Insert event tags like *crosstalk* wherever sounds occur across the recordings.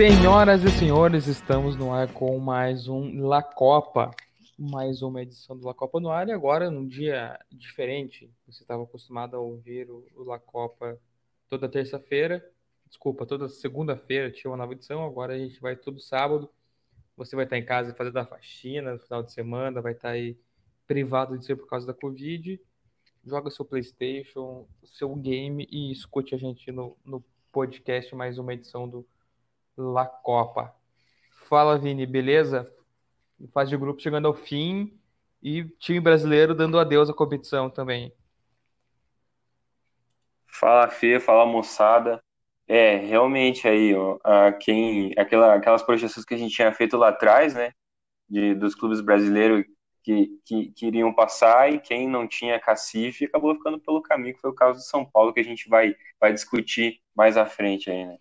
Senhoras e senhores, estamos no ar com mais um La Copa, mais uma edição do La Copa no ar e agora num dia diferente. Você estava acostumado a ouvir o, La Copa toda terça-feira, desculpa, toda segunda-feira tinha uma nova edição, agora a gente vai todo sábado. Você vai estar em casa fazendo a faxina no final de semana, vai estar aí privado de ser por causa da Covid. Joga seu PlayStation, seu game e escute a gente no, no podcast, mais uma edição do La Copa. Fala, Vini, beleza? Fase de grupo chegando ao fim e time brasileiro dando adeus à competição também. Fala, Fê, fala, moçada. É, realmente aí, ó, a quem, aquela, aquelas projeções que a gente tinha feito lá atrás, né, de, dos clubes brasileiros que, que, que iriam passar e quem não tinha cacife acabou ficando pelo caminho, que foi o caso do São Paulo, que a gente vai, vai discutir mais à frente aí, né.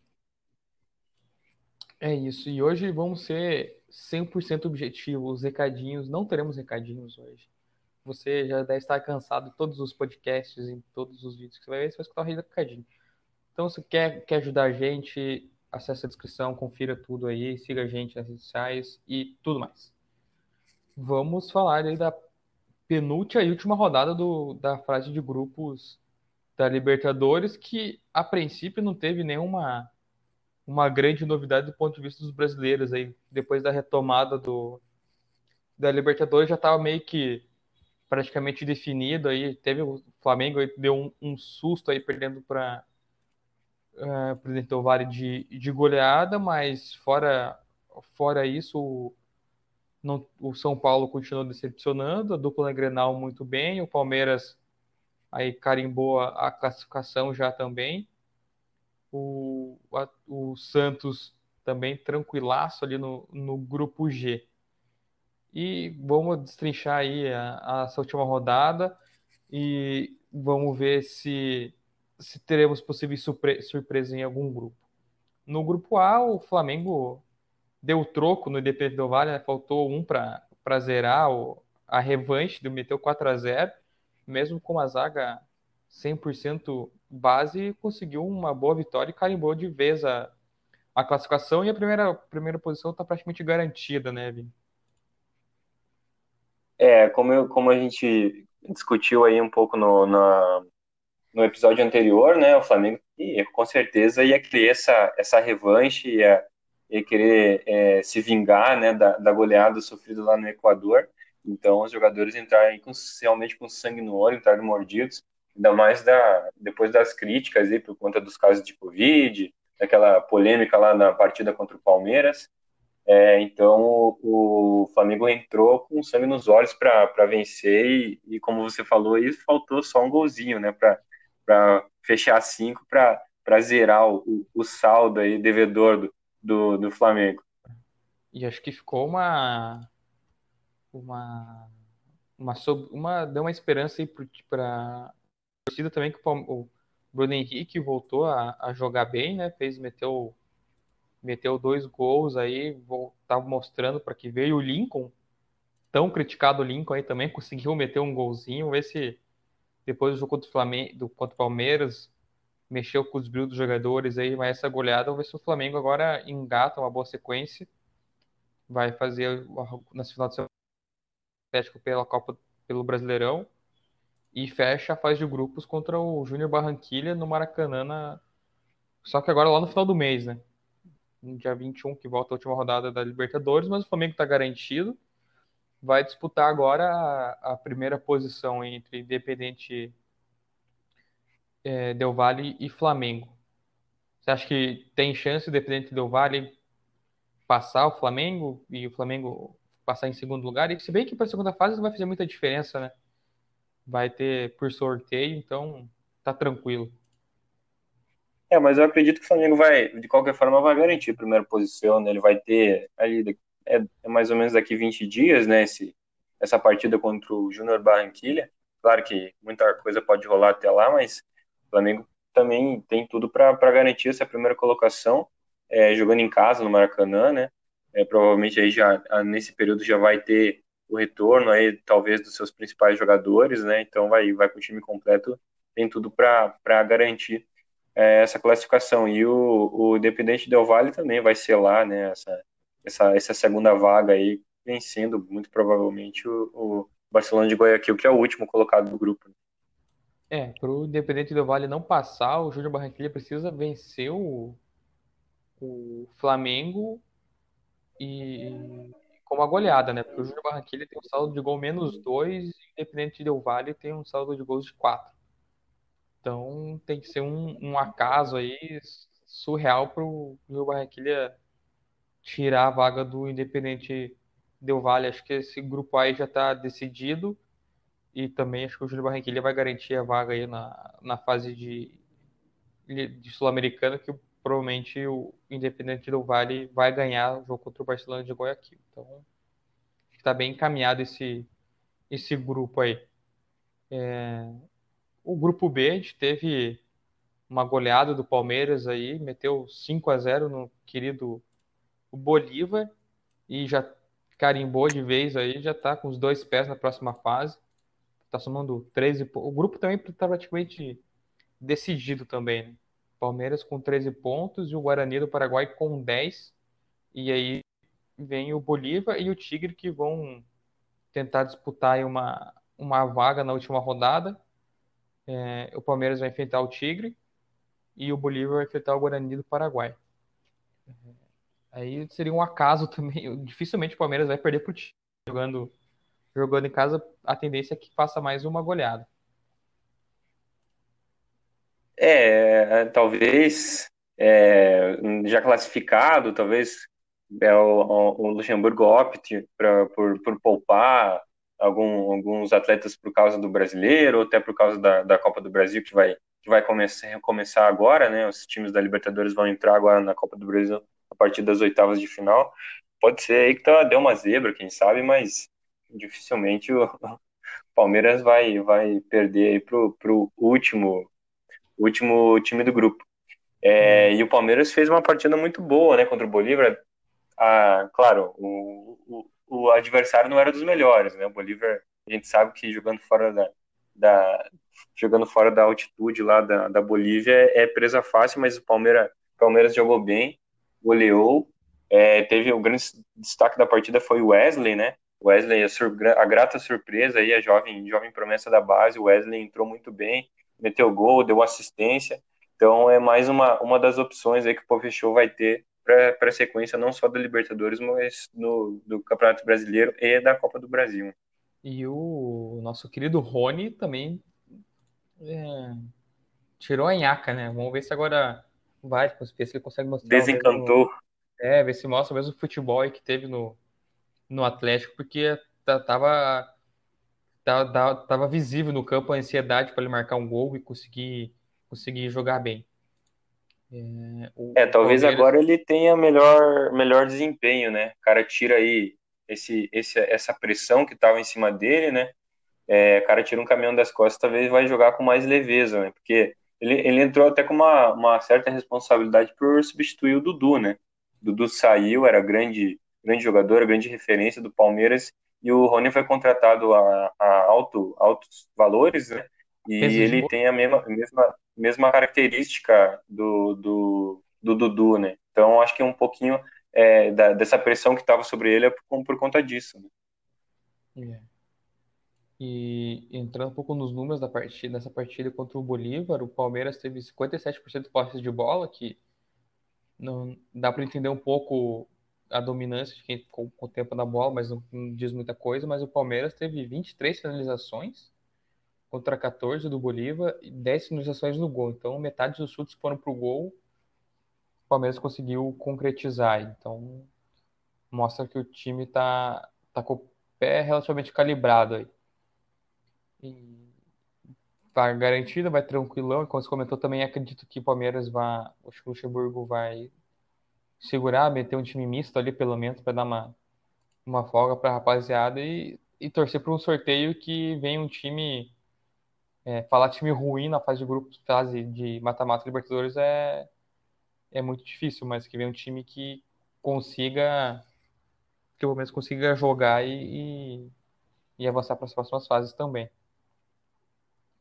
É isso, e hoje vamos ser 100% objetivos, os recadinhos, não teremos recadinhos hoje. Você já deve estar cansado de todos os podcasts, em todos os vídeos que você vai ver, você vai escutar o recadinho. Então, se quer, quer ajudar a gente, acesse a descrição, confira tudo aí, siga a gente nas redes sociais e tudo mais. Vamos falar aí da penúltima e última rodada do, da fase de grupos da Libertadores, que a princípio não teve nenhuma uma grande novidade do ponto de vista dos brasileiros aí, depois da retomada do da Libertadores já estava meio que praticamente definido aí, teve o Flamengo deu um, um susto aí perdendo para uh, Presidente do Vale de, de goleada, mas fora fora isso o, não, o São Paulo continuou decepcionando, a dupla Grenal muito bem, o Palmeiras aí carimbou a, a classificação já também o, Santos também tranquilaço ali no, no grupo G. E vamos destrinchar aí a, a, essa última rodada e vamos ver se, se teremos possíveis surpre surpresas em algum grupo. No grupo A, o Flamengo deu troco no Independente do Vale, né? faltou um para zerar o, a revanche, meteu 4 a 0 mesmo com a zaga 100% base, conseguiu uma boa vitória e carimbou de vez a, a classificação. E a primeira, primeira posição está praticamente garantida, né, Vini? É, como, eu, como a gente discutiu aí um pouco no, na, no episódio anterior, né, o Flamengo com certeza ia querer essa, essa revanche, ia, ia querer é, se vingar, né, da, da goleada sofrida lá no Equador, então os jogadores entraram com, realmente com sangue no olho, entraram mordidos, ainda mais da, depois das críticas aí por conta dos casos de Covid, daquela polêmica lá na partida contra o Palmeiras. É, então o, o, Flamengo entrou com sangue nos olhos para vencer e, e, como você falou, aí faltou só um golzinho, né, para fechar cinco, para zerar o, o, saldo aí devedor do, do, do Flamengo. E acho que ficou uma uma uma, uma deu uma esperança aí para torcida também que o Bruno Henrique voltou a, a jogar bem, né? Fez, meteu, meteu dois gols aí, estava mostrando para que veio o Lincoln, tão criticado o Lincoln aí também, conseguiu meter um golzinho, ver se depois do jogo contra o, Flamengo, do, contra o Palmeiras mexeu com os brilhos dos jogadores aí, mas essa goleada, vamos ver se o Flamengo agora engata uma boa sequência, vai fazer na final de semana pela Copa pelo Brasileirão e fecha a fase de grupos contra o Júnior Barranquilha no Maracanã, na... só que agora lá no final do mês, né? No dia 21, que volta a última rodada da Libertadores, mas o Flamengo está garantido. Vai disputar agora a, a primeira posição entre Independente é, Del Valle e Flamengo. Você acha que tem chance Independente Del Valle passar o Flamengo e o Flamengo passar em segundo lugar? E se bem que para a segunda fase não vai fazer muita diferença, né? Vai ter por sorteio, então tá tranquilo. É, mas eu acredito que o Flamengo vai, de qualquer forma, vai garantir a primeira posição, né? Ele vai ter ali, é, é mais ou menos daqui 20 dias, né? Esse, essa partida contra o Júnior Barranquilha. Claro que muita coisa pode rolar até lá, mas o Flamengo também tem tudo para garantir essa primeira colocação, é, jogando em casa no Maracanã, né? É, provavelmente aí já nesse período já vai ter o retorno aí, talvez, dos seus principais jogadores, né? Então vai, vai com o time completo, tem tudo para garantir. é, essa classificação. E o, o Independente Del Valle também vai ser lá, né? Essa, essa, essa segunda vaga aí, vencendo muito provavelmente o, o Barcelona de Guayaquil, que é o último colocado do grupo. É, para o Independente Del Valle não passar, o Júnior Barranquilla precisa vencer o, o Flamengo e uma goleada, né? Porque o Júnior Barranquilla tem um saldo de gol menos dois e o Independente Del Valle tem um saldo de gols de quatro. Então tem que ser um, um acaso aí surreal para o Júnior Barranquilla tirar a vaga do Independente Del Valle. Acho que esse grupo aí já está decidido e também acho que o Júnior Barranquilla vai garantir a vaga aí na, na fase de, de Sul-Americana, que provavelmente o Independente do Vale vai ganhar o jogo contra o Barcelona de Guayaquil. Então, está bem encaminhado esse, esse grupo aí. É, o grupo B, a gente teve uma goleada do Palmeiras aí, meteu 5 a 0 no querido Bolívar e já carimbou de vez aí, já está com os dois pés na próxima fase. Está somando 13 O grupo também está praticamente decidido também, né? Palmeiras com 13 pontos e o Guarani do Paraguai com 10. E aí vem o Bolívar e o Tigre que vão tentar disputar uma, uma vaga na última rodada. É, o Palmeiras vai enfrentar o Tigre e o Bolívar vai enfrentar o Guarani do Paraguai. Aí seria um acaso *laughs* também. Dificilmente o Palmeiras vai perder para o Tigre. Jogando, jogando em casa, a tendência é que faça mais uma goleada. É, talvez é, já classificado, talvez é, o, o Luxemburgo opte pra, por, por poupar algum, alguns atletas por causa do brasileiro, ou até por causa da, da Copa do Brasil, que vai, que vai começar, começar agora, né? Os times da Libertadores vão entrar agora na Copa do Brasil a partir das oitavas de final. Pode ser aí que tá, deu uma zebra, quem sabe, mas dificilmente o Palmeiras vai, vai perder aí pro, pro último último time do grupo. É, e o Palmeiras fez uma partida muito boa, né, contra o Bolívar. Ah, claro, o, o, o, adversário não era dos melhores, né? O Bolívar, a gente sabe que jogando fora da, da jogando fora da altitude lá da, da Bolívia é, é presa fácil, mas o Palmeiras, Palmeiras jogou bem, goleou. É, teve o grande destaque da partida foi o Wesley, né? Wesley, a, a grata surpresa aí, a jovem, jovem promessa da base, o Wesley entrou muito bem, meteu gol, deu assistência. Então é mais uma, uma das opções aí que o Pofechou vai ter para a sequência não só da Libertadores, mas no, do Campeonato Brasileiro e da Copa do Brasil. E o nosso querido Rony também é, tirou a nhaca, né? Vamos ver se agora vai, ver se ele consegue mostrar. Desencantou. Mesmo, é, ver se mostra o mesmo futebol que teve no, no Atlético, porque tava tava, tava visível no campo a ansiedade para ele marcar um gol e conseguir, conseguir jogar bem. É, o, é talvez Palmeiras... agora ele tenha melhor, melhor desempenho, né? O cara tira aí esse, esse, essa pressão que estava em cima dele, né? É, o cara tira um caminhão das costas, talvez vai jogar com mais leveza, né? Porque ele, ele entrou até com uma, uma certa responsabilidade por substituir o Dudu, né? O Dudu saiu, era grande, grande jogador, grande referência do Palmeiras, e o Rony foi contratado a, a alto, altos valores, né? E ele tem a mesma, mesma, mesma característica do, do, do Dudu, né? Então acho que um pouquinho é, da, dessa pressão que estava sobre ele é por, por conta disso. Né? É. E entrando um pouco nos números da partida, nessa partida contra o Bolívar, o Palmeiras teve 57% de posse de bola, que não dá para entender um pouco a dominância de quem ficou com o tempo na bola, mas não, não, diz muita coisa. Mas o Palmeiras teve 23 finalizações contra 14 do Bolívar e 10 finalizações no gol. Então, metade dos chutes foram para o gol. O Palmeiras conseguiu concretizar. Então, mostra que o time está tá com o pé relativamente calibrado aí. E tá garantido, vai tranquilão. E como você comentou, também acredito que o Palmeiras vai. O Luxemburgo vai segurar, meter um time misto ali, pelo menos, para dar uma, uma folga para a rapaziada e, e torcer para um sorteio que venha um time. É, falar time ruim na fase de grupos, fase de mata-mata Libertadores é, é muito difícil, mas que venha um time que consiga, que pelo menos consiga jogar e, e, e avançar para as próximas fases também.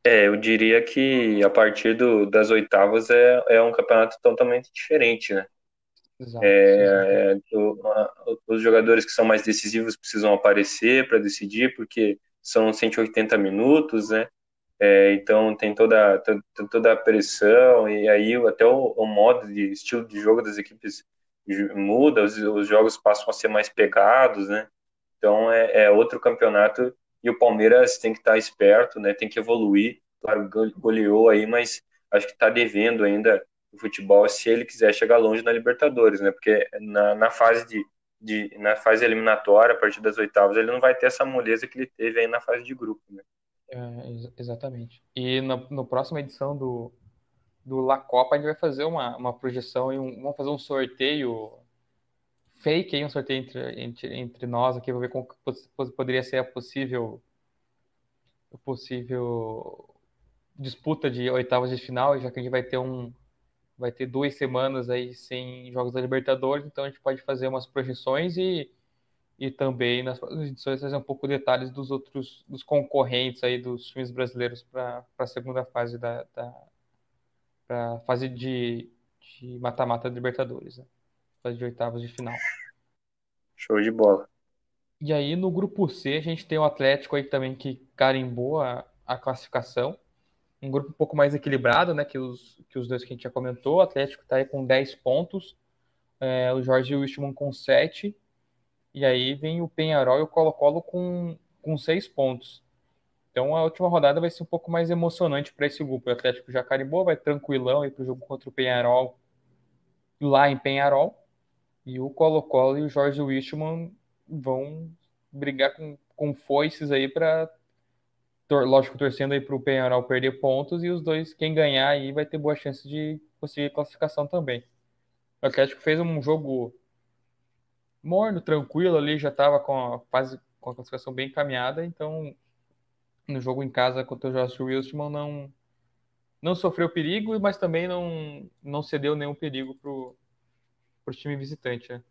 É, eu diria que a partir do, das oitavas é, é um campeonato totalmente diferente, né? Exato. É, a, os jogadores que são mais decisivos precisam aparecer para decidir, porque são 180 minutos, né? É, então tem toda, toda a pressão e aí até o, o, modo de estilo de jogo das equipes muda, os, os jogos passam a ser mais pegados, né? Então é, é, outro campeonato e o Palmeiras tem que estar esperto, né? Tem que evoluir. Claro, goleou aí, mas acho que está devendo ainda o futebol se ele quiser chegar longe na Libertadores, né? Porque na, na fase de, de, na fase eliminatória, a partir das oitavas, ele não vai ter essa moleza que ele teve aí na fase de grupo, né? É, exatamente. E na no próxima edição do, do La Copa, a gente vai fazer uma, uma projeção e um, vamos fazer um sorteio fake aí, um sorteio entre, entre, entre nós aqui, vou ver como poderia ser a possível, a possível disputa de oitavas de final, já que a gente vai ter um, vai ter duas semanas aí sem jogos da Libertadores, então a gente pode fazer umas projeções e, e também nas edições fazer um pouco de detalhes dos outros dos concorrentes aí dos times brasileiros para a segunda fase da, da fase de mata-mata da Libertadores, né? fase de oitavas de final. Show de bola. E aí no grupo C a gente tem o Atlético aí também que carimbou a, a classificação um grupo um pouco mais equilibrado, né, que os, que os dois que a gente já comentou. O Atlético está aí com 10 pontos, é, o Jorge Wilstermann com 7, e aí vem o Penharol e o Colo-Colo com, com 6 pontos. Então a última rodada vai ser um pouco mais emocionante para esse grupo. O Atlético já carimbou, vai tranquilão aí para o jogo contra o Penharol lá em Penharol. E o Colo-Colo e o Jorge Wilstermann vão brigar com, com foices aí para lógico, torcendo aí para o Penharol perder pontos e os dois, quem ganhar aí vai ter boa chance de conseguir classificação também. O Atlético fez um jogo morno, tranquilo ali, já estava com a fase com a classificação bem encaminhada, então no jogo em casa contra o Josh Wilson não não sofreu perigo, mas também não não cedeu nenhum perigo pro pro time visitante, né?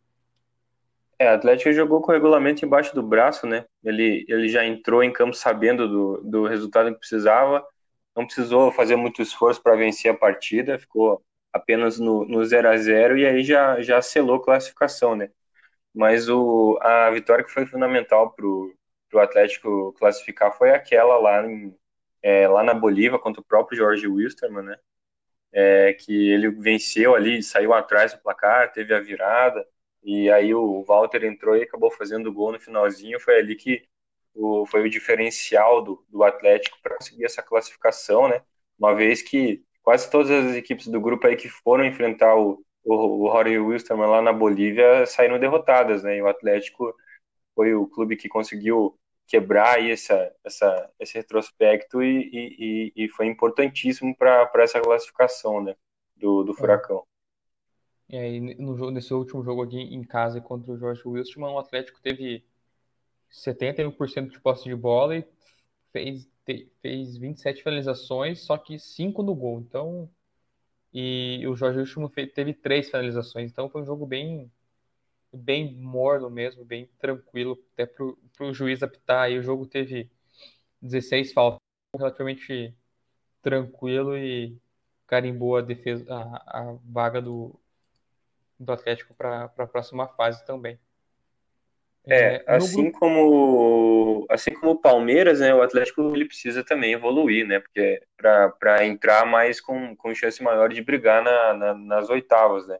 É, o Atlético jogou com o regulamento embaixo do braço, né? Ele, ele já entrou em campo sabendo do, do resultado que precisava, não precisou fazer muito esforço para vencer a partida, ficou apenas no, no 0 a 0 e aí já, já selou classificação, né? Mas o, a vitória que foi fundamental para o Atlético classificar foi aquela lá, em, é, lá na Bolívia contra o próprio Jorge Wilstermann, né? É, que ele venceu ali, saiu atrás do placar, teve a virada, e aí o Walter entrou e acabou fazendo o gol no finalzinho. Foi ali que o, foi o diferencial do, do Atlético para conseguir essa classificação, né? Uma vez que quase todas as equipes do grupo aí que foram enfrentar o, o, o Rory Wilstermann lá na Bolívia saíram derrotadas, né? E o Atlético foi o clube que conseguiu quebrar aí essa, essa, esse retrospecto e, e, e foi importantíssimo para essa classificação né, do, do é. Furacão. E aí, no jogo, nesse último jogo aqui em casa contra o Jorge Wilson, o Atlético teve 71% de posse de bola e fez, te, fez 27 finalizações, só que 5 no gol. Então, e o Jorge Wilson teve 3 finalizações. Então, foi um jogo bem bem morno mesmo, bem tranquilo, até para o juiz apitar. E o jogo teve 16 faltas, relativamente tranquilo e carimbou a defesa, a, a vaga do, do Atlético para a próxima fase também. É, é assim grupo... como assim como o Palmeiras, né, o Atlético ele precisa também evoluir, né, porque para entrar mais com, com chance maior de brigar na, na, nas oitavas, né.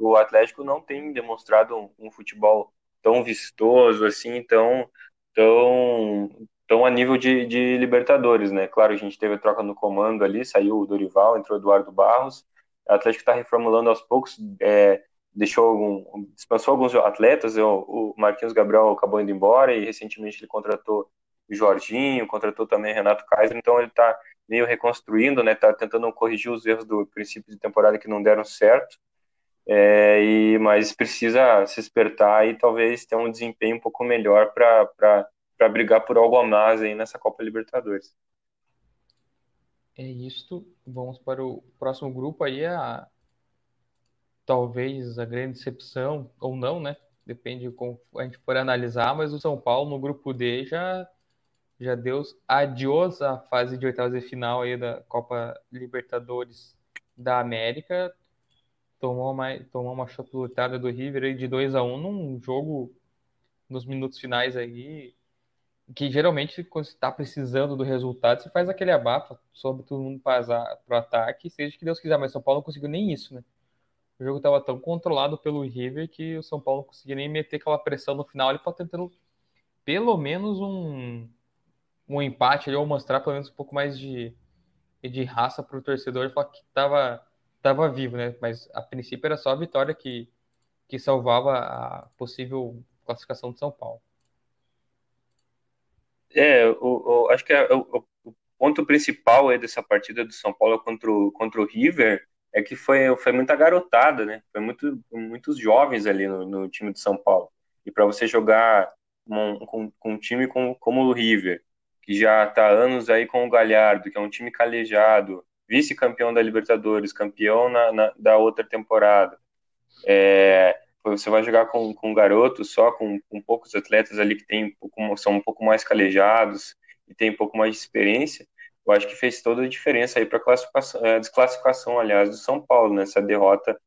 O Atlético não tem demonstrado um, um, futebol tão vistoso assim, tão tão tão a nível de, de Libertadores, né. Claro, a gente teve a troca no comando ali, saiu o Dorival, entrou o Eduardo Barros. O Atlético está reformulando aos poucos, é, deixou algum, dispensou alguns atletas, o Marquinhos Gabriel acabou indo embora e recentemente ele contratou o Jorginho, contratou também Renato Kaiser, então ele está meio reconstruindo, né, está tentando corrigir os erros do princípio de temporada que não deram certo, é, e mas precisa se espertar e talvez ter um desempenho um pouco melhor para brigar por algo a mais aí nessa Copa Libertadores. É isso. Vamos para o próximo grupo aí, a talvez a grande decepção, ou não, né? Depende de como a gente for analisar, mas o São Paulo no grupo D já já deu adiós à fase de oitavas de final aí da Copa Libertadores da América. Tomou uma, tomou uma chapuletada do River aí de 2 a 1 um, num jogo nos minutos finais aí, que geralmente quando você está precisando do resultado, você faz aquele abafa, sobe todo mundo para o ataque, seja que Deus quiser, mas São Paulo não conseguiu nem isso, né? O jogo estava tão controlado pelo River que o São Paulo não conseguia nem meter aquela pressão no final ele para tentando pelo menos um, um empate ali, ou mostrar pelo menos um pouco mais de, de raça para o torcedor e falar que estava tava vivo, né? Mas a princípio era só a vitória que, que salvava a possível classificação de São Paulo. É, o, o acho que é, o, o, ponto principal aí dessa partida do São Paulo contra o, contra o River é que foi, foi muita garotada, né? Foi muito, muitos jovens ali no, no time de São Paulo. E para você jogar com, com, com, um time como, como o River, que já está anos aí com o Galhardo, que é um time calejado, vice-campeão da Libertadores, campeão na, na, da outra temporada. É, você vai jogar com, com garotos só, com, com poucos atletas ali que tem, são um pouco mais calejados e tem um pouco mais de experiência. Eu acho que fez toda a diferença aí para a é, desclassificação, aliás, do São Paulo, nessa né? derrota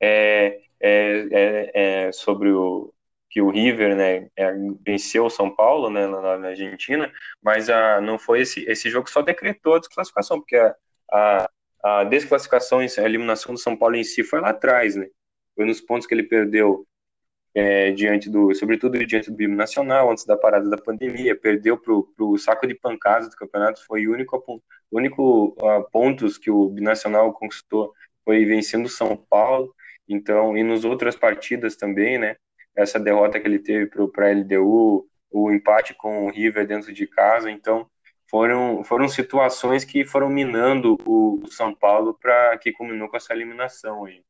é, é, é, é sobre o, que o River né, é, venceu o São Paulo né, na, na Argentina, mas a, não foi esse, esse jogo só decretou a desclassificação, porque a, a, a desclassificação, a eliminação do São Paulo em si foi lá atrás, né? Foi nos pontos que ele perdeu é, diante do, sobretudo diante do Binacional, antes da parada da pandemia, perdeu para o saco de pancadas do campeonato, foi o único, único uh, pontos que o Binacional conquistou foi vencendo o São Paulo, então, e nos outras partidas também, né? essa derrota que ele teve para a LDU, o empate com o River dentro de casa. Então, foram, foram situações que foram minando o, São Paulo para que culminou com essa eliminação aí.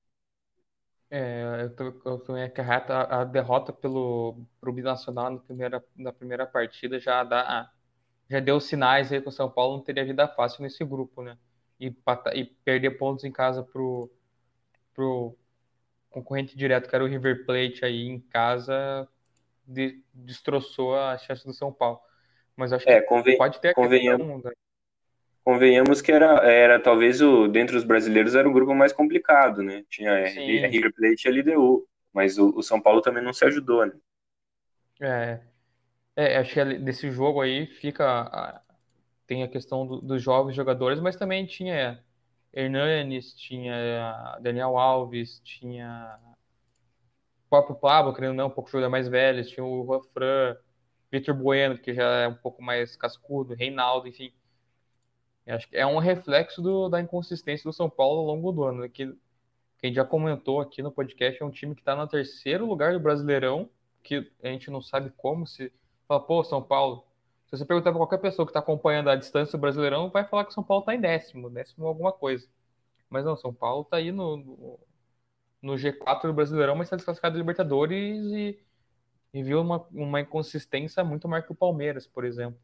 É, eu, tô, eu tô a, a derrota pelo pro Binacional na primeira, na primeira partida já dá já deu sinais aí que o São Paulo não teria vida fácil nesse grupo, né? E, e perder pontos em casa pro, pro, concorrente direto, que era o River Plate aí em casa, de, destroçou a chance do São Paulo. Mas acho é, que pode ter a convenhamos, questão, convenhamos que era, era talvez o dentre os brasileiros era o grupo mais complicado, né? Tinha. River Plate e LDU, mas o, o, São Paulo também não se ajudou, né? É, é acho que desse jogo aí fica tem a questão do, dos jovens jogadores, mas também tinha Hernanes, tinha Daniel Alves, tinha o próprio Pablo, querendo não, um pouco jogador mais velho, tinha o Juan Fran, Vitor Bueno, que já é um pouco mais cascudo, Reinaldo, enfim. Eu acho que é um reflexo do, da inconsistência do São Paulo ao longo do ano. Né? Que, quem já comentou aqui no podcast é um time que está no terceiro lugar do Brasileirão, que a gente não sabe como se. Fala, pô, São Paulo, se você perguntar para qualquer pessoa que está acompanhando a distância do Brasileirão, vai falar que São Paulo está em décimo, décimo alguma coisa. Mas não, São Paulo está aí no, no, no, G4 do Brasileirão, mas está desclassificado da Libertadores e, e viu uma, uma inconsistência muito maior que o Palmeiras, por exemplo.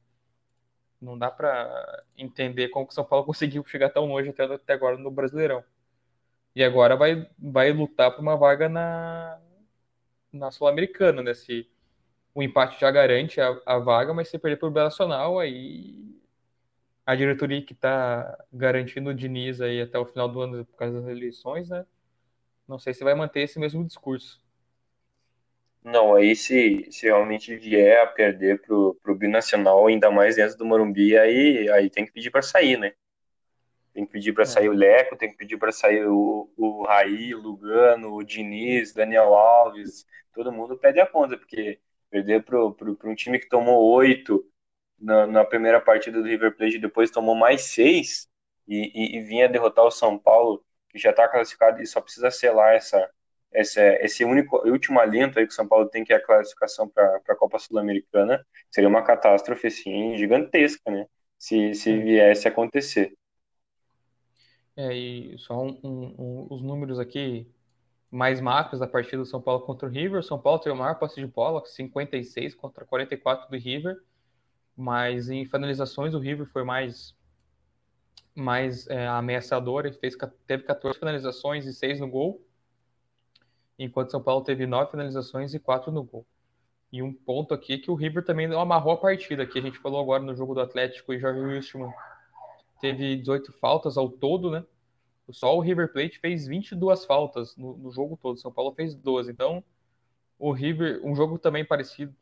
Não dá para entender como que o São Paulo *laughs* conseguiu chegar tão longe até, até agora no Brasileirão. E agora vai, vai lutar por uma vaga na, na Sul-Americana, né? Se, o empate já garante a, a vaga, mas se perder para o Nacional, aí a diretoria que está garantindo o Diniz aí até o final do ano por causa das eleições, né? Não sei se vai manter esse mesmo discurso. Não, aí se, se realmente vier a perder pro, pro Binacional, ainda mais dentro do Morumbi, aí, aí tem que pedir para sair, né? Tem que pedir para é. sair o Leco, tem que pedir para sair o, o Raí, o Lugano, o Diniz, Daniel Alves, todo mundo pede a conta, porque Perder para um time que tomou oito na, na, primeira partida do River Plate, depois tomou mais seis e, e, e vinha derrotar o São Paulo, que já está classificado e só precisa selar essa, essa, esse único último alento aí que o São Paulo tem, que é a classificação para a Copa Sul-Americana, seria uma catástrofe assim, gigantesca, né? Se, se viesse a acontecer. É, e só um, um, um, os números aqui mais macros da partida do São Paulo contra o River. O São Paulo teve o maior posse de bola, 56 contra 44 do River, mas em finalizações o River foi mais mais é, ameaçador, ele fez, teve 14 finalizações e 6 no gol, enquanto São Paulo teve 9 finalizações e 4 no gol. E um ponto aqui que o River também não amarrou a partida, que a gente falou agora no jogo do Atlético e Jorge Wilson teve 18 faltas ao todo, né? Só o River Plate fez 22 faltas no, no jogo todo, São Paulo fez 12. Então, o River, um jogo também parecido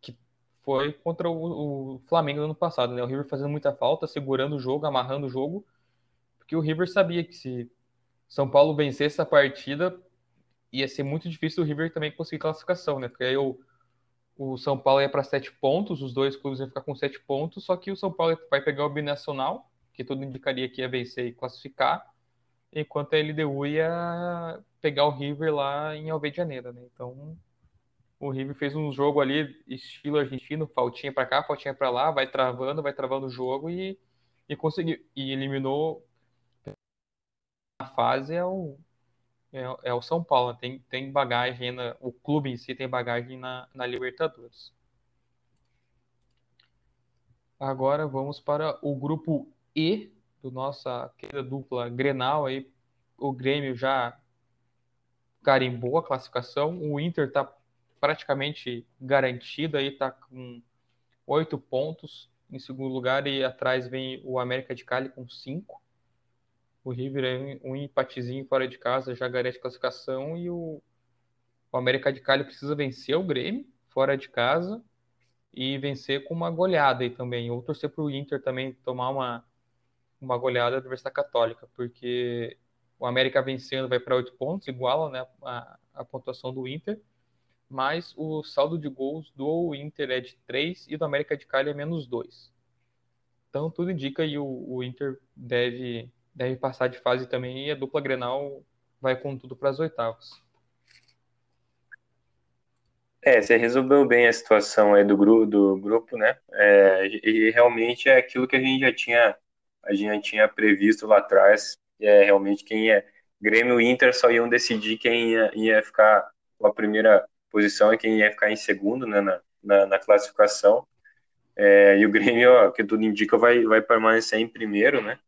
que foi contra o, o Flamengo no ano passado, né? O River fazendo muita falta, segurando o jogo, amarrando o jogo, porque o River sabia que se São Paulo vencesse essa partida, ia ser muito difícil o River também conseguir classificação, né? Porque aí o, o São Paulo ia para sete pontos, os dois clubes iam ficar com sete pontos, só que o São Paulo vai pegar o binacional, que tudo indicaria que ia vencer e classificar, enquanto a LDU ia pegar o River lá em Alvejaneira, né? Então, o River fez um jogo ali estilo argentino, faltinha para cá, faltinha para lá, vai travando, vai travando o jogo e, e conseguiu e eliminou a fase é o é, é o São Paulo, tem, tem bagagem, na, o clube em si tem bagagem na, na Libertadores. Agora vamos para o grupo E do nossa querida dupla Grenal aí. O Grêmio já carimbou a classificação. O Inter está praticamente garantido aí, está com oito pontos em segundo lugar e atrás vem o América de Cali com cinco. O River é um empatezinho fora de casa já garante classificação e o, o América de Cali precisa vencer o Grêmio fora de casa e vencer com uma goleada aí também. Ou torcer para o Inter também tomar uma, uma goleada da Universidade Católica, porque o América vencendo vai para oito pontos, iguala né, a, a pontuação do Inter, mas o saldo de gols do Inter é de 3 e do América de Cali é menos 2. Então tudo indica que o, o Inter deve deve passar de fase também e a dupla Grenal vai com tudo para as oitavas. É, você resolveu bem a situação aí do, grupo, do grupo, né? É, e realmente é aquilo que a gente já tinha, a gente tinha previsto lá atrás. É realmente quem é Grêmio e Inter só iam decidir quem ia, ia ficar com a primeira posição e quem ia ficar em segundo né, na, na, na classificação. É, e o Grêmio, ó, que tudo indica, vai, vai permanecer em primeiro, né?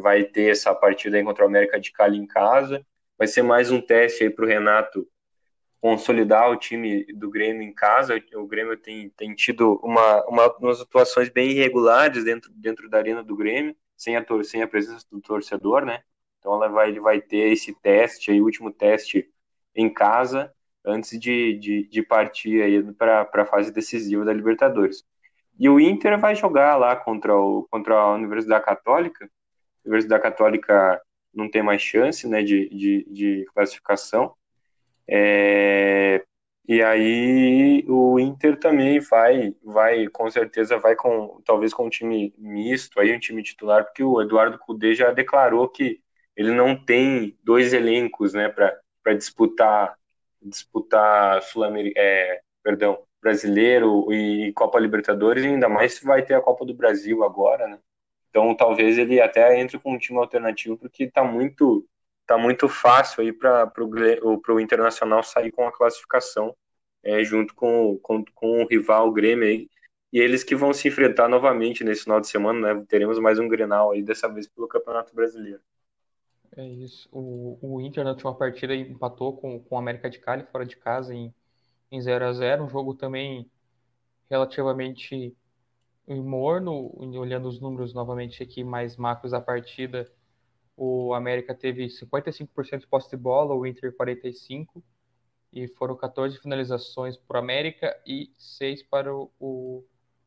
Vai ter essa partida aí contra o América de Cali em casa. Vai ser mais um teste aí para o Renato consolidar o time do Grêmio em casa. O Grêmio tem, tem tido uma, uma, umas atuações bem irregulares dentro, dentro da arena do Grêmio, sem a, sem a presença do torcedor, né? Então ela vai, ele vai ter esse teste aí, último teste em casa, antes de, de, de partir para a fase decisiva da Libertadores. E o Inter vai jogar lá contra, o, contra a Universidade Católica, Universidade Católica não tem mais chance né, de, de, de classificação. É, e aí o Inter também vai, vai, com certeza, vai com talvez com um time misto, aí um time titular, porque o Eduardo Cudê já declarou que ele não tem dois elencos né, para disputar disputar Sul é, perdão, brasileiro e Copa Libertadores, e ainda mais vai ter a Copa do Brasil agora, né? Então talvez ele até entre com um time alternativo, porque está muito, tá muito fácil aí para o Internacional sair com a classificação é, junto com, com, com o rival Grêmio aí. E eles que vão se enfrentar novamente nesse final de semana, né? Teremos mais um Grenal aí, dessa vez pelo Campeonato Brasileiro. É isso. O, o Inter na última partida empatou com, com o América de Cali fora de casa em, em 0 a 0 Um jogo também relativamente morno, olhando os números novamente aqui mais macros da partida, o América teve 55% de posse de bola, o Inter 45%, e foram 14 finalizações para o América e 6 para o, o,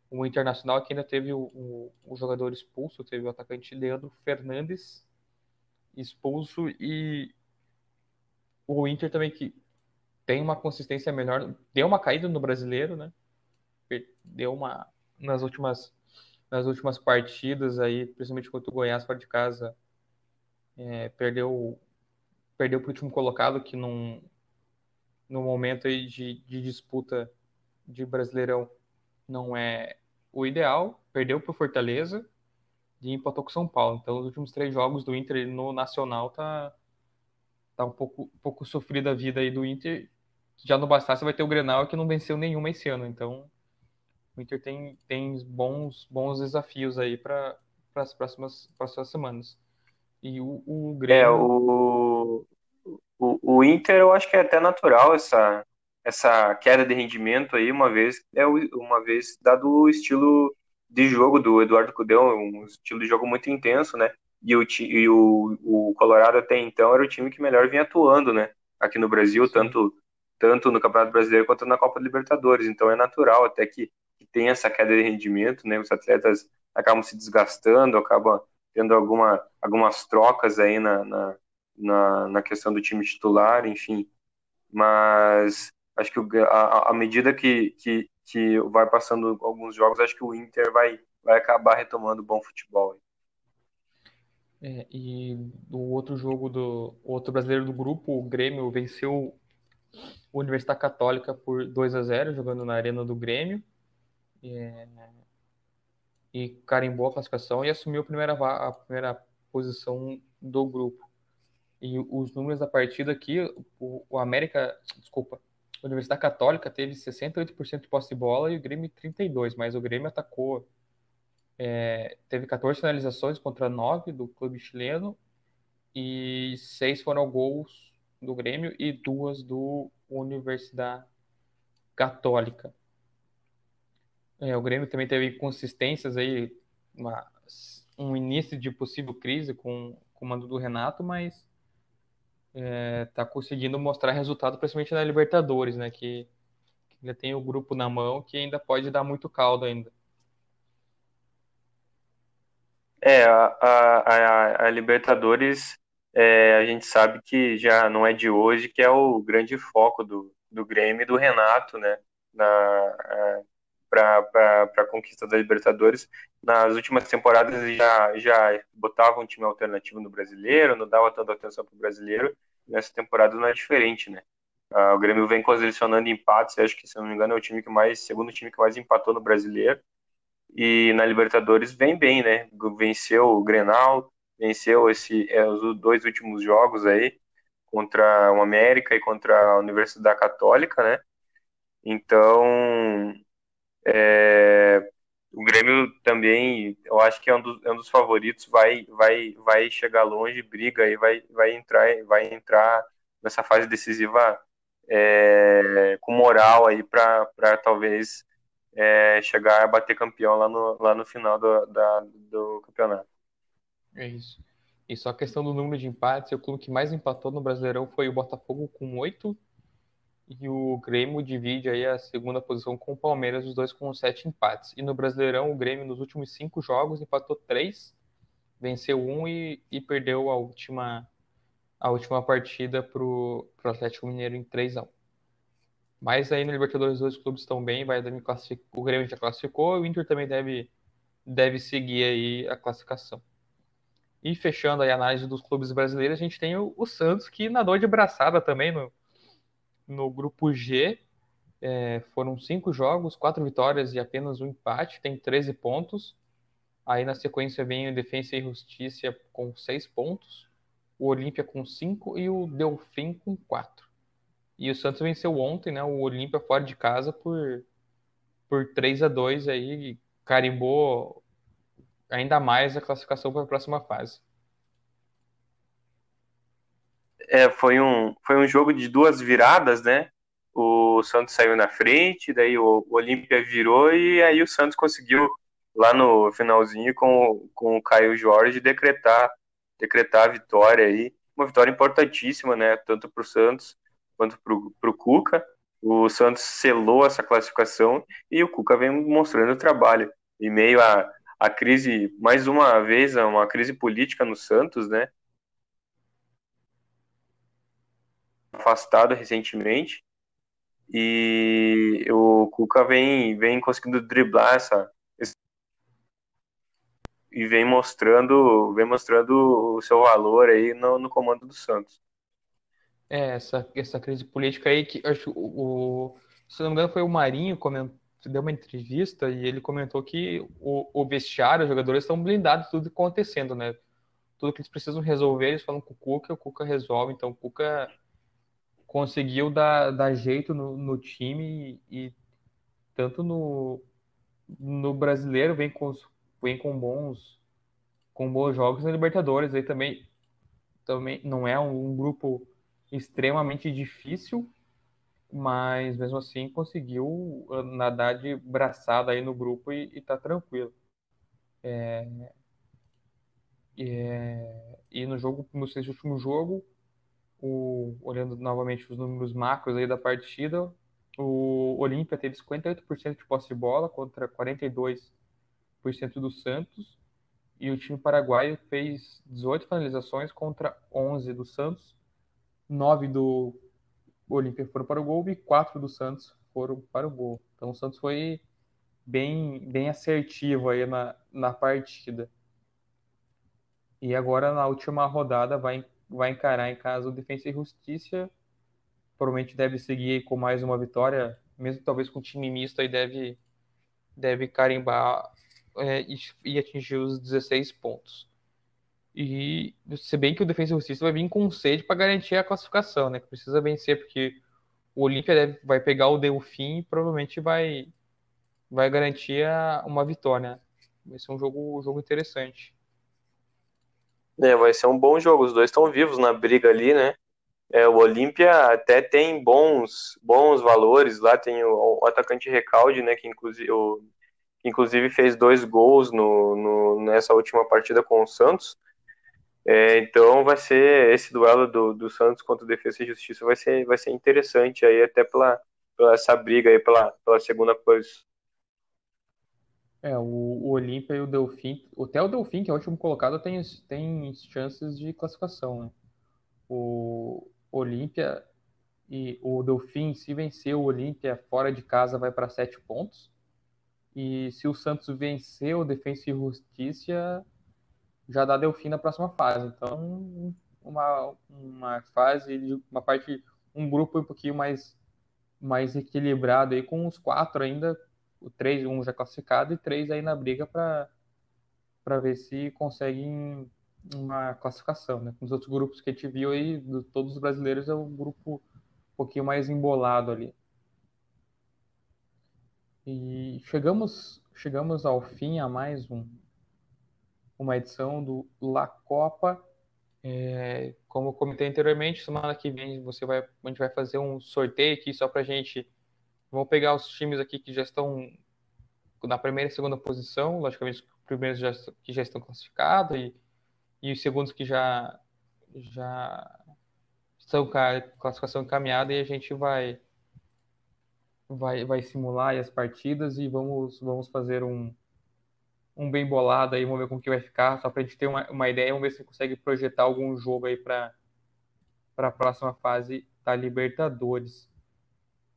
o, Internacional, que ainda teve o, o, o jogador expulso, teve o atacante Leandro Fernandes expulso e o Inter também que tem uma consistência melhor, deu uma caída no brasileiro, né? Deu uma nas últimas, nas últimas partidas aí, principalmente contra o Goiás fora de casa, é, perdeu perdeu para o último colocado que num, no momento aí de, de disputa de Brasileirão não é o ideal, perdeu para o Fortaleza e empatou com o São Paulo. Então, os últimos três jogos do Inter no Nacional tá, tá um pouco, um pouco sofrida a vida aí do Inter. Já no bastasse vai ter o Grenal que não venceu nenhuma esse ano. Então, o Inter tem, tem bons, bons desafios aí para as próximas, próximas semanas. E o, o Grêmio. É, o, o, o Inter, eu acho que é até natural essa, essa queda de rendimento aí, uma vez, é uma vez dado o estilo de jogo do Eduardo Cudeu, um estilo de jogo muito intenso, né? E o, e o, o Colorado até então era o time que melhor vinha atuando, né? Aqui no Brasil, tanto, tanto no Campeonato Brasileiro quanto na Copa Libertadores. Então é natural até que, que tenha essa queda de rendimento, né? Os atletas acabam se desgastando, acabam tendo alguma, algumas trocas aí na, na, na, na questão do time titular, enfim. Mas acho que a medida que, que, que vai passando alguns jogos, acho que o Inter vai, vai acabar retomando bom futebol. É, e o outro jogo do outro brasileiro do grupo, o Grêmio venceu o Universidade Católica por 2 a 0 jogando na arena do Grêmio. É, e carimbou a classificação e assumiu a primeira, a primeira posição do grupo. E os números da partida aqui, o, o América, desculpa, a Universidade Católica teve 68% de posse de bola e o Grêmio 32%, mas o Grêmio atacou, é, teve 14 finalizações contra 9 do clube chileno e 6 foram gols do Grêmio e duas do Universidade Católica. É, o Grêmio também teve consistências aí, uma, um início de possível crise com, com o mando do Renato, mas está é, conseguindo mostrar resultado, principalmente na Libertadores, né? Que, que, ainda tem o grupo na mão que ainda pode dar muito caldo ainda. É, a, a, a Libertadores, é, a gente sabe que já não é de hoje, que é o grande foco do, do Grêmio e do Renato, né? Na, para a conquista da Libertadores. Nas últimas temporadas já, já botava um time alternativo no brasileiro, não dava tanta atenção para o brasileiro. Nessa temporada não é diferente, né? Ah, o Grêmio vem colecionando empates, acho que, se não me engano, é o time que mais, segundo time que mais empatou no brasileiro. E na Libertadores vem bem, né? Venceu o Grenal, venceu esse, é, os dois últimos jogos aí, contra o América e contra a Universidade Católica, né? Então, é, o Grêmio também, eu acho que é um dos, é um dos favoritos, vai, vai, vai chegar longe, briga e vai, vai entrar, vai entrar nessa fase decisiva é, com moral aí para talvez é, chegar a bater campeão lá no, lá no final do, da, do campeonato. É isso. E só a questão do número de empates, o clube que mais empatou no Brasileirão foi o Botafogo com oito e o Grêmio divide aí a segunda posição com o Palmeiras, os dois com sete empates. E no Brasileirão, o Grêmio nos últimos cinco jogos empatou três, venceu um e, e perdeu a última, a última partida para o Atlético Mineiro em 3 a 1 Mas aí no Libertadores os dois clubes estão bem, vai o Grêmio já classificou, o Inter também deve, deve seguir aí a classificação. E fechando aí a análise dos clubes brasileiros, a gente tem o, o Santos que nadou de braçada também no, no grupo G, é, foram cinco jogos, quatro vitórias e apenas um empate, tem 13 pontos. Aí na sequência vem o Defensa e Justiça com seis pontos, o Olímpia com cinco e o Delfim com quatro. E o Santos venceu ontem, né? O Olímpia fora de casa por, por 3 a 2 aí, carimbou ainda mais a classificação para a próxima fase. É, foi, um, foi um jogo de duas viradas, né? O Santos saiu na frente, daí o, Olímpia virou e aí o Santos conseguiu lá no finalzinho com, com o Caio Jorge decretar decretar a vitória aí, uma vitória importantíssima, né? Tanto para o Santos quanto para o Cuca. O Santos selou essa classificação e o Cuca vem mostrando o trabalho. Em meio à, à crise, mais uma vez, uma crise política no Santos, né? Afastado recentemente e o Cuca vem, vem conseguindo driblar essa e vem mostrando vem mostrando o seu valor aí no, no comando do Santos. É, essa, essa crise política aí que acho o, se não me engano foi o Marinho comentou, deu uma entrevista e ele comentou que o, o vestiário, os jogadores estão blindados tudo acontecendo, né? Tudo que eles precisam resolver, eles falam com o Cuca, o Cuca resolve, então o Cuca conseguiu dar, dar jeito no, no time e, e, tanto no, no brasileiro vem com, vem com bons com bons jogos na Libertadores aí também também não é um, um grupo extremamente difícil mas mesmo assim conseguiu ah, nadar de braçada aí no grupo e, e tá tranquilo. É, é, e no jogo, no seu último jogo, o, olhando novamente os números macros aí da partida, o Olímpia teve 58% de posse de bola contra 42% do Santos e o time paraguaio fez 18 finalizações contra 11 do Santos, 9 do Olímpia foram para o gol e 4 do Santos foram para o gol. Então o Santos foi bem, bem assertivo aí na, na partida. E agora na última rodada vai, vai encarar em casa o Defensa e Justiça. Provavelmente deve seguir com mais uma vitória, mesmo talvez com time misto aí deve, deve carimbar é, e, atingir os 16 pontos. E se bem que o Defesa e Justiça vai vir com sede para garantir a classificação, né? Que precisa vencer, porque o Olímpia vai pegar o Delfim e provavelmente vai, vai garantir a, uma vitória. Né? Vai ser um jogo, um jogo interessante. É, vai ser um bom jogo. Os dois estão vivos na briga ali, né? É, o Olímpia até tem bons, bons valores. Lá tem o, o atacante Recalde, né? Que inclusive o, inclusive fez dois gols no, no, nessa última partida com o Santos. É, então vai ser esse duelo do, do Santos contra o Defesa e Justiça vai ser, vai ser interessante aí até pela, pela essa briga aí pela, pela segunda posição. É, o, o Olímpia e o Delfim, até o Delfim, que é o último colocado, tem, tem chances de classificação, né? O Olímpia e o Delfim, se vencer o Olímpia fora de casa, vai para sete pontos. E se o Santos vencer o Defensa e Justiça, já dá Delfim na próxima fase. Então, uma, uma fase, uma parte, um grupo um pouquinho mais, mais equilibrado aí, com os quatro ainda, o três, um já classificado e três aí na briga para ver se conseguem uma classificação, né? Os outros grupos que a gente viu aí, do, todos os brasileiros, é um grupo um pouquinho mais embolado ali. E chegamos, chegamos ao fim a mais um, uma edição do La Copa. É, como eu comentei anteriormente, semana que vem você vai, a gente vai fazer um sorteio aqui só para gente. Vamos pegar os times aqui que já estão na primeira e segunda posição, logicamente os primeiros já, que já estão classificados e, e os segundos que já já estão com a classificação encaminhada e a gente vai vai, vai simular as partidas e vamos, vamos fazer um, um bem bolado aí, vamos ver como que vai ficar, só para a gente ter uma, uma ideia, vamos ver se consegue projetar algum jogo aí para a próxima fase da Libertadores.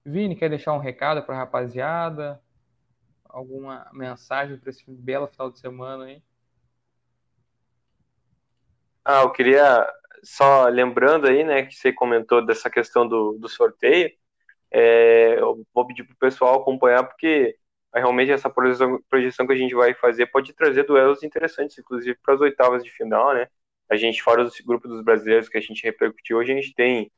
Vini, quer deixar um recado para a rapaziada? Alguma mensagem para esse belo final de semana aí? Ah, eu queria só lembrando aí, né, que você comentou dessa questão do, do sorteio. É, eu vou pedir para o pessoal acompanhar, porque realmente essa projeção, projeção que a gente vai fazer pode trazer duelos interessantes, inclusive para as oitavas de final, né? A gente, fora do grupo dos brasileiros que a gente repercutiu, hoje a gente tem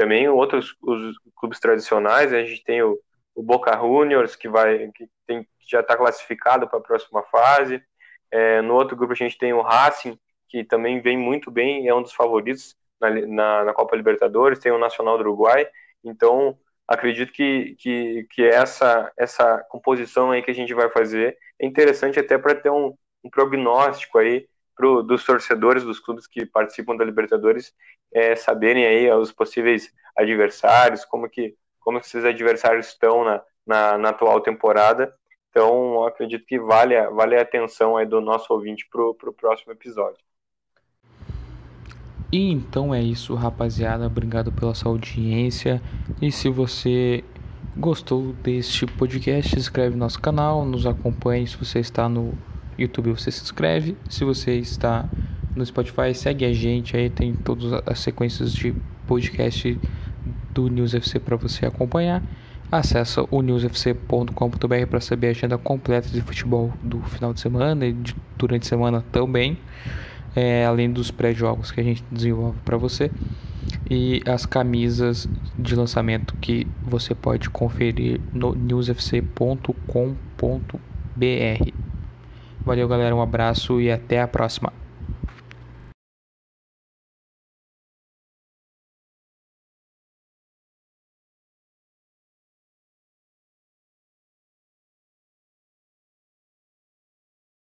também outros os clubes tradicionais, a gente tem o, o Boca Juniors, que, vai, que, tem, já está classificado para a próxima fase. É, no outro grupo a gente tem o Racing, que também vem muito bem, é um dos favoritos na, na, na Copa Libertadores, tem o Nacional do Uruguai. Então, acredito que, que, que essa, essa composição aí que a gente vai fazer é interessante até para ter um, um prognóstico aí pro, dos torcedores dos clubes que participam da Libertadores é, saberem aí os possíveis adversários, como que, como esses adversários estão na, na, na atual temporada. Então, acredito que vale, vale a atenção aí do nosso ouvinte para o próximo episódio. E então é isso, rapaziada. Obrigado pela sua audiência. E se você gostou deste podcast, se inscreve no nosso canal, nos acompanhe. Se você está no YouTube, você se inscreve. Se você está no Spotify, segue a gente. Aí tem todas as sequências de podcast do News FC para você acompanhar. Acesse o newsfc.com.br para saber a agenda completa de futebol do final de semana e de, durante a semana também é, além dos pré-jogos que a gente desenvolve para você e as camisas de lançamento que você pode conferir no newsfc.com.br. Valeu, galera, um abraço e até a próxima.